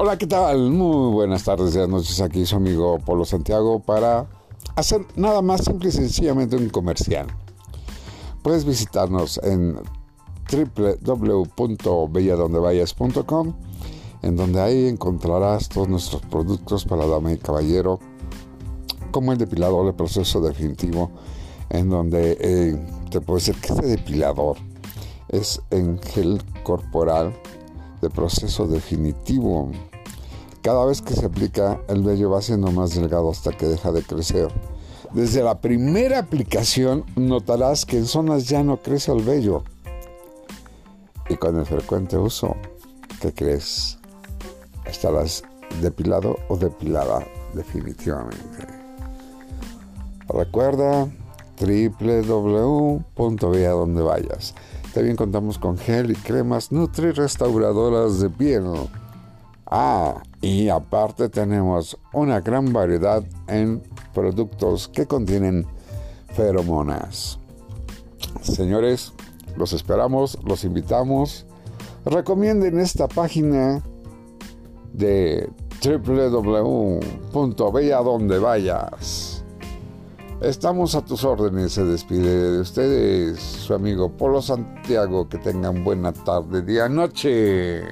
Hola, ¿qué tal? Muy buenas tardes, y noches. Aquí su amigo Polo Santiago para hacer nada más simple y sencillamente un comercial. Puedes visitarnos en www.belladondevayas.com en donde ahí encontrarás todos nuestros productos para dama y caballero, como el depilador de proceso definitivo, en donde eh, te puedo decir que este depilador es en gel corporal de proceso definitivo. Cada vez que se aplica, el vello va siendo más delgado hasta que deja de crecer. Desde la primera aplicación notarás que en zonas ya no crece el vello. Y con el frecuente uso, ¿qué crees? Estarás depilado o depilada definitivamente. Recuerda www.vea. También contamos con gel y cremas Nutri restauradoras de piel. Ah, y aparte tenemos una gran variedad en productos que contienen feromonas. Señores, los esperamos, los invitamos. Recomienden esta página de www.belladondevayas. Estamos a tus órdenes, se despide de ustedes su amigo Polo Santiago. Que tengan buena tarde, día, noche.